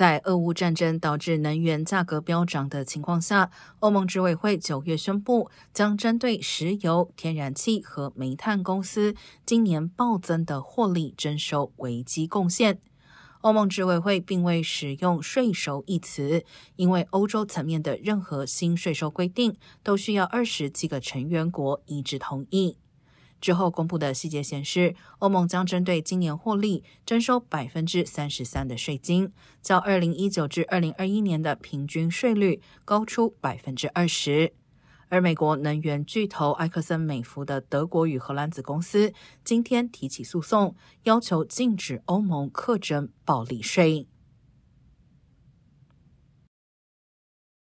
在俄乌战争导致能源价格飙涨的情况下，欧盟执委会九月宣布，将针对石油、天然气和煤炭公司今年暴增的获利征收危机贡献。欧盟执委会并未使用“税收”一词，因为欧洲层面的任何新税收规定都需要二十几个成员国一致同意。之后公布的细节显示，欧盟将针对今年获利征收百分之三十三的税金，较二零一九至二零二一年的平均税率高出百分之二十。而美国能源巨头埃克森美孚的德国与荷兰子公司今天提起诉讼，要求禁止欧盟课征暴利税。